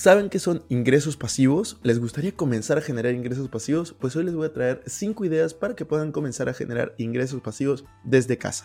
¿Saben qué son ingresos pasivos? ¿Les gustaría comenzar a generar ingresos pasivos? Pues hoy les voy a traer 5 ideas para que puedan comenzar a generar ingresos pasivos desde casa.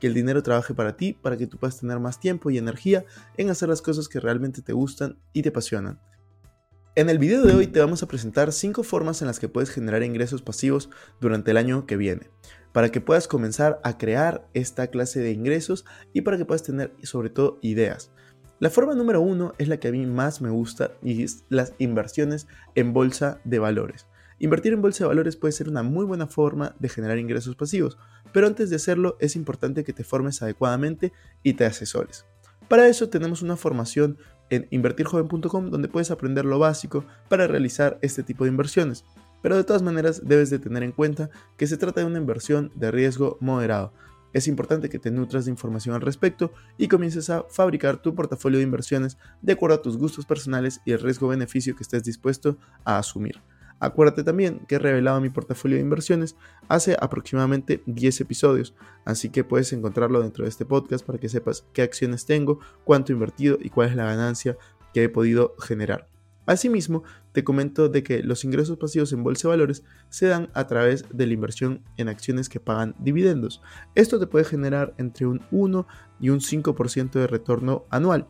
que el dinero trabaje para ti, para que tú puedas tener más tiempo y energía en hacer las cosas que realmente te gustan y te apasionan. En el video de hoy te vamos a presentar 5 formas en las que puedes generar ingresos pasivos durante el año que viene, para que puedas comenzar a crear esta clase de ingresos y para que puedas tener sobre todo ideas. La forma número uno es la que a mí más me gusta y es las inversiones en bolsa de valores. Invertir en bolsa de valores puede ser una muy buena forma de generar ingresos pasivos, pero antes de hacerlo es importante que te formes adecuadamente y te asesores. Para eso tenemos una formación en invertirjoven.com donde puedes aprender lo básico para realizar este tipo de inversiones. Pero de todas maneras debes de tener en cuenta que se trata de una inversión de riesgo moderado. Es importante que te nutras de información al respecto y comiences a fabricar tu portafolio de inversiones de acuerdo a tus gustos personales y el riesgo-beneficio que estés dispuesto a asumir. Acuérdate también que he revelado mi portafolio de inversiones hace aproximadamente 10 episodios, así que puedes encontrarlo dentro de este podcast para que sepas qué acciones tengo, cuánto he invertido y cuál es la ganancia que he podido generar. Asimismo, te comento de que los ingresos pasivos en bolsa de valores se dan a través de la inversión en acciones que pagan dividendos. Esto te puede generar entre un 1 y un 5% de retorno anual.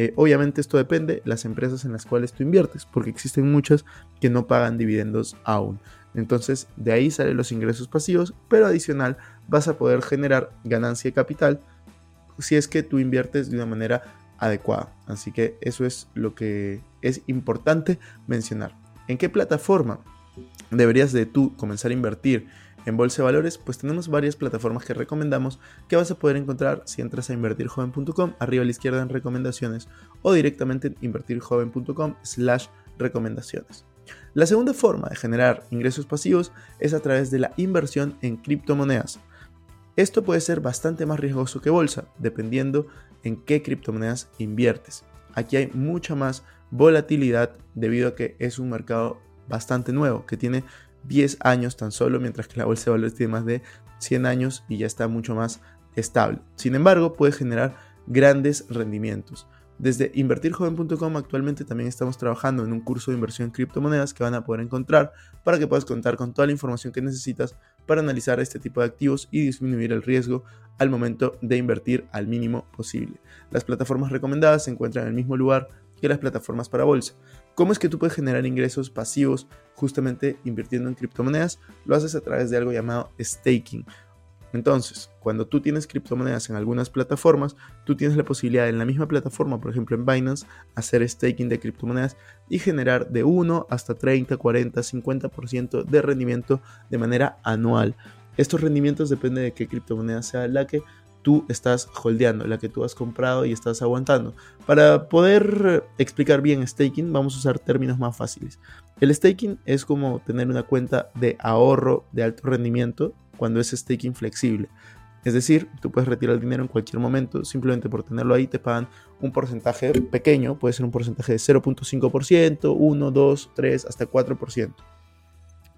Eh, obviamente esto depende de las empresas en las cuales tú inviertes, porque existen muchas que no pagan dividendos aún. Entonces de ahí salen los ingresos pasivos, pero adicional vas a poder generar ganancia de capital si es que tú inviertes de una manera adecuada. Así que eso es lo que es importante mencionar. ¿En qué plataforma deberías de tú comenzar a invertir en bolsa de valores? Pues tenemos varias plataformas que recomendamos que vas a poder encontrar si entras a invertirjoven.com, arriba a la izquierda en recomendaciones o directamente en invertirjoven.com slash recomendaciones. La segunda forma de generar ingresos pasivos es a través de la inversión en criptomonedas. Esto puede ser bastante más riesgoso que bolsa, dependiendo en qué criptomonedas inviertes. Aquí hay mucha más volatilidad debido a que es un mercado bastante nuevo, que tiene 10 años tan solo, mientras que la bolsa de valores tiene más de 100 años y ya está mucho más estable. Sin embargo, puede generar grandes rendimientos. Desde invertirjoven.com actualmente también estamos trabajando en un curso de inversión en criptomonedas que van a poder encontrar para que puedas contar con toda la información que necesitas para analizar este tipo de activos y disminuir el riesgo al momento de invertir al mínimo posible. Las plataformas recomendadas se encuentran en el mismo lugar que las plataformas para bolsa. ¿Cómo es que tú puedes generar ingresos pasivos justamente invirtiendo en criptomonedas? Lo haces a través de algo llamado staking entonces, cuando tú tienes criptomonedas en algunas plataformas, tú tienes la posibilidad en la misma plataforma, por ejemplo en Binance, hacer staking de criptomonedas y generar de 1 hasta 30, 40, 50% de rendimiento de manera anual. Estos rendimientos dependen de qué criptomoneda sea la que tú estás holdeando, la que tú has comprado y estás aguantando. Para poder explicar bien staking, vamos a usar términos más fáciles. El staking es como tener una cuenta de ahorro de alto rendimiento cuando es staking flexible. Es decir, tú puedes retirar el dinero en cualquier momento, simplemente por tenerlo ahí te pagan un porcentaje pequeño, puede ser un porcentaje de 0.5%, 1, 2, 3, hasta 4%.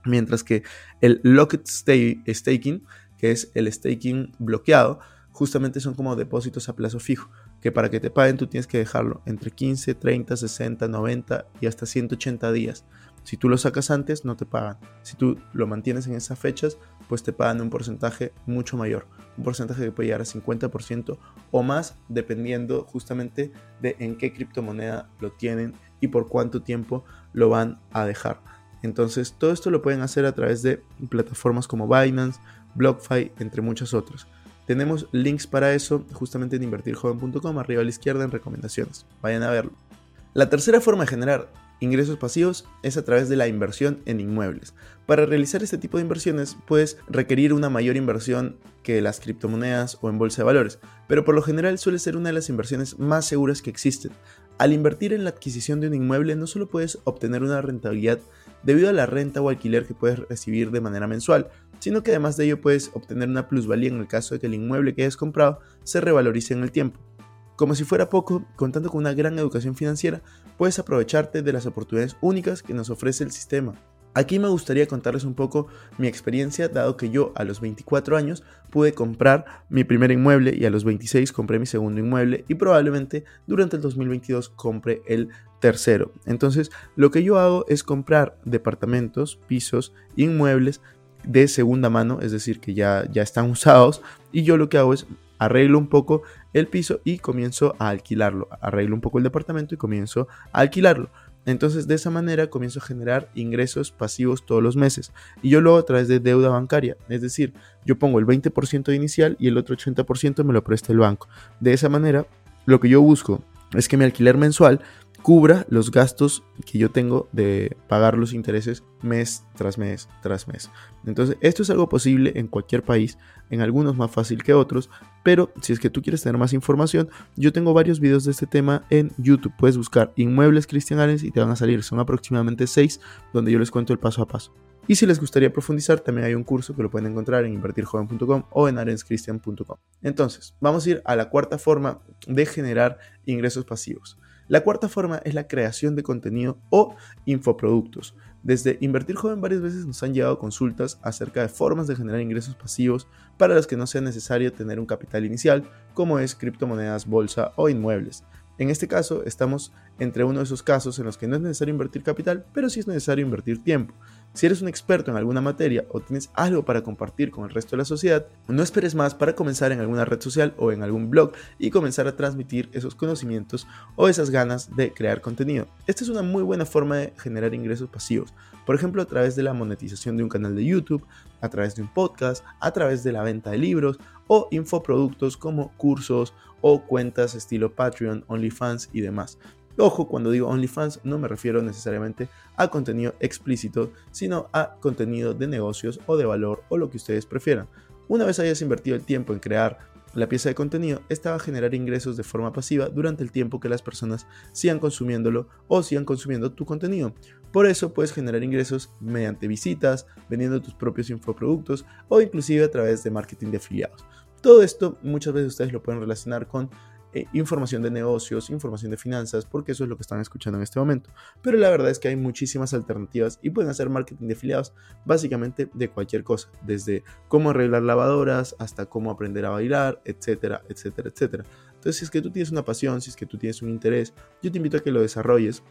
Mientras que el locked staking, que es el staking bloqueado, justamente son como depósitos a plazo fijo. que para que te paguen tú tienes que dejarlo entre 15, 30, 60, 90 y hasta 180 días. Si tú lo sacas antes, no te pagan. Si tú lo mantienes en esas fechas, pues te pagan un porcentaje mucho mayor. Un porcentaje que puede llegar a 50% o más, dependiendo justamente de en qué criptomoneda lo tienen y por cuánto tiempo lo van a dejar. Entonces, todo esto lo pueden hacer a través de plataformas como Binance, BlockFi, entre muchas otras. Tenemos links para eso justamente en invertirjoven.com, arriba a la izquierda en recomendaciones. Vayan a verlo. La tercera forma de generar ingresos pasivos es a través de la inversión en inmuebles. Para realizar este tipo de inversiones puedes requerir una mayor inversión que las criptomonedas o en bolsa de valores, pero por lo general suele ser una de las inversiones más seguras que existen. Al invertir en la adquisición de un inmueble no solo puedes obtener una rentabilidad debido a la renta o alquiler que puedes recibir de manera mensual, sino que además de ello puedes obtener una plusvalía en el caso de que el inmueble que hayas comprado se revalorice en el tiempo. Como si fuera poco, contando con una gran educación financiera, puedes aprovecharte de las oportunidades únicas que nos ofrece el sistema. Aquí me gustaría contarles un poco mi experiencia, dado que yo a los 24 años pude comprar mi primer inmueble y a los 26 compré mi segundo inmueble y probablemente durante el 2022 compre el tercero. Entonces, lo que yo hago es comprar departamentos, pisos, inmuebles de segunda mano, es decir, que ya, ya están usados, y yo lo que hago es arreglo un poco el piso y comienzo a alquilarlo. Arreglo un poco el departamento y comienzo a alquilarlo. Entonces de esa manera comienzo a generar ingresos pasivos todos los meses. Y yo lo hago a través de deuda bancaria. Es decir, yo pongo el 20% inicial y el otro 80% me lo presta el banco. De esa manera, lo que yo busco es que mi alquiler mensual cubra los gastos que yo tengo de pagar los intereses mes tras mes tras mes. Entonces, esto es algo posible en cualquier país, en algunos más fácil que otros, pero si es que tú quieres tener más información, yo tengo varios videos de este tema en YouTube. Puedes buscar inmuebles cristianales y te van a salir, son aproximadamente 6 donde yo les cuento el paso a paso. Y si les gustaría profundizar, también hay un curso que lo pueden encontrar en invertirjoven.com o en arenscristian.com. Entonces, vamos a ir a la cuarta forma de generar ingresos pasivos. La cuarta forma es la creación de contenido o infoproductos. Desde Invertir Joven varias veces nos han llegado consultas acerca de formas de generar ingresos pasivos para las que no sea necesario tener un capital inicial, como es criptomonedas, bolsa o inmuebles. En este caso, estamos entre uno de esos casos en los que no es necesario invertir capital, pero sí es necesario invertir tiempo. Si eres un experto en alguna materia o tienes algo para compartir con el resto de la sociedad, no esperes más para comenzar en alguna red social o en algún blog y comenzar a transmitir esos conocimientos o esas ganas de crear contenido. Esta es una muy buena forma de generar ingresos pasivos, por ejemplo a través de la monetización de un canal de YouTube, a través de un podcast, a través de la venta de libros o infoproductos como cursos o cuentas estilo Patreon, OnlyFans y demás. Ojo, cuando digo OnlyFans no me refiero necesariamente a contenido explícito, sino a contenido de negocios o de valor o lo que ustedes prefieran. Una vez hayas invertido el tiempo en crear la pieza de contenido, esta va a generar ingresos de forma pasiva durante el tiempo que las personas sigan consumiéndolo o sigan consumiendo tu contenido. Por eso puedes generar ingresos mediante visitas, vendiendo tus propios infoproductos o inclusive a través de marketing de afiliados. Todo esto muchas veces ustedes lo pueden relacionar con eh, información de negocios, información de finanzas, porque eso es lo que están escuchando en este momento. Pero la verdad es que hay muchísimas alternativas y pueden hacer marketing de afiliados básicamente de cualquier cosa, desde cómo arreglar lavadoras hasta cómo aprender a bailar, etcétera, etcétera, etcétera. Entonces, si es que tú tienes una pasión, si es que tú tienes un interés, yo te invito a que lo desarrolles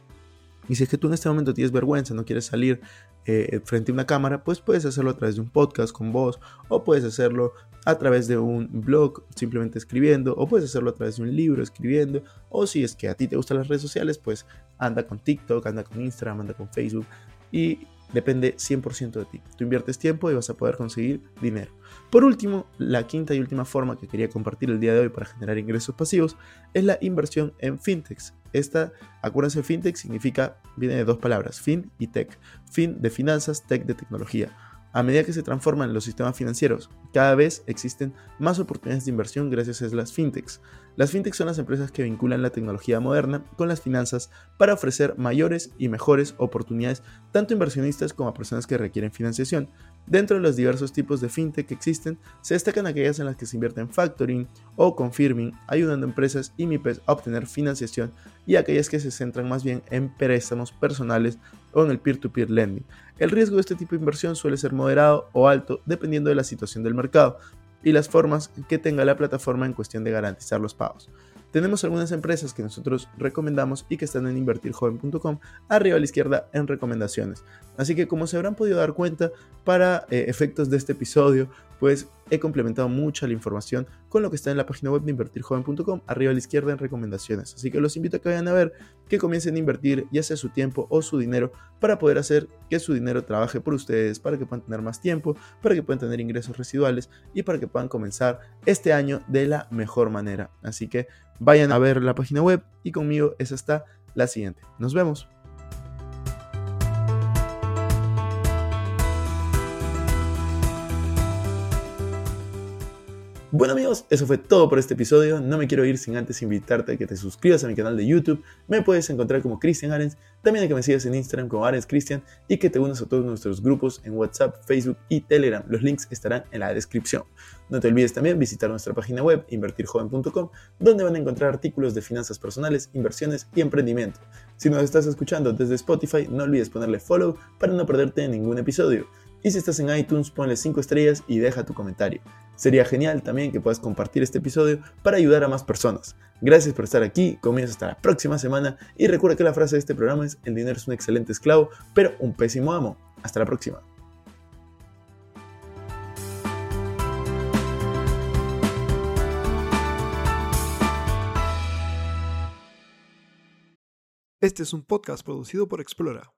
y si es que tú en este momento tienes vergüenza, no quieres salir eh, frente a una cámara, pues puedes hacerlo a través de un podcast con voz, o puedes hacerlo a través de un blog simplemente escribiendo, o puedes hacerlo a través de un libro escribiendo, o si es que a ti te gustan las redes sociales, pues anda con TikTok, anda con Instagram, anda con Facebook, y depende 100% de ti. Tú inviertes tiempo y vas a poder conseguir dinero. Por último, la quinta y última forma que quería compartir el día de hoy para generar ingresos pasivos es la inversión en fintechs. Esta, acuérdense, fintech significa, viene de dos palabras, fin y tech. Fin de finanzas, tech de tecnología. A medida que se transforman los sistemas financieros, cada vez existen más oportunidades de inversión gracias a las fintechs. Las fintechs son las empresas que vinculan la tecnología moderna con las finanzas para ofrecer mayores y mejores oportunidades tanto a inversionistas como a personas que requieren financiación. Dentro de los diversos tipos de fintech que existen, se destacan aquellas en las que se invierte en factoring o confirming, ayudando a empresas y MIPES a obtener financiación, y aquellas que se centran más bien en préstamos personales o en el peer-to-peer lending. El riesgo de este tipo de inversión suele ser moderado o alto dependiendo de la situación del mercado y las formas que tenga la plataforma en cuestión de garantizar los pagos. tenemos algunas empresas que nosotros recomendamos y que están en invertirjoven.com arriba a la izquierda en recomendaciones. Así que como se habrán podido dar cuenta, para eh, efectos de este episodio, pues he complementado mucha la información con lo que está en la página web de invertirjoven.com arriba a la izquierda en recomendaciones. Así que los invito a que vayan a ver, que comiencen a invertir ya sea su tiempo o su dinero para poder hacer que su dinero trabaje por ustedes, para que puedan tener más tiempo, para que puedan tener ingresos residuales y para que puedan comenzar este año de la mejor manera. Así que vayan a ver la página web y conmigo es hasta la siguiente. Nos vemos. Bueno amigos, eso fue todo por este episodio. No me quiero ir sin antes invitarte a que te suscribas a mi canal de YouTube. Me puedes encontrar como Cristian Arens, también a que me sigas en Instagram como Arens Cristian y que te unas a todos nuestros grupos en WhatsApp, Facebook y Telegram. Los links estarán en la descripción. No te olvides también visitar nuestra página web invertirjoven.com, donde van a encontrar artículos de finanzas personales, inversiones y emprendimiento. Si nos estás escuchando desde Spotify, no olvides ponerle follow para no perderte ningún episodio. Y si estás en iTunes, ponle 5 estrellas y deja tu comentario. Sería genial también que puedas compartir este episodio para ayudar a más personas. Gracias por estar aquí, comienzo hasta la próxima semana y recuerda que la frase de este programa es el dinero es un excelente esclavo, pero un pésimo amo. Hasta la próxima. Este es un podcast producido por Explora.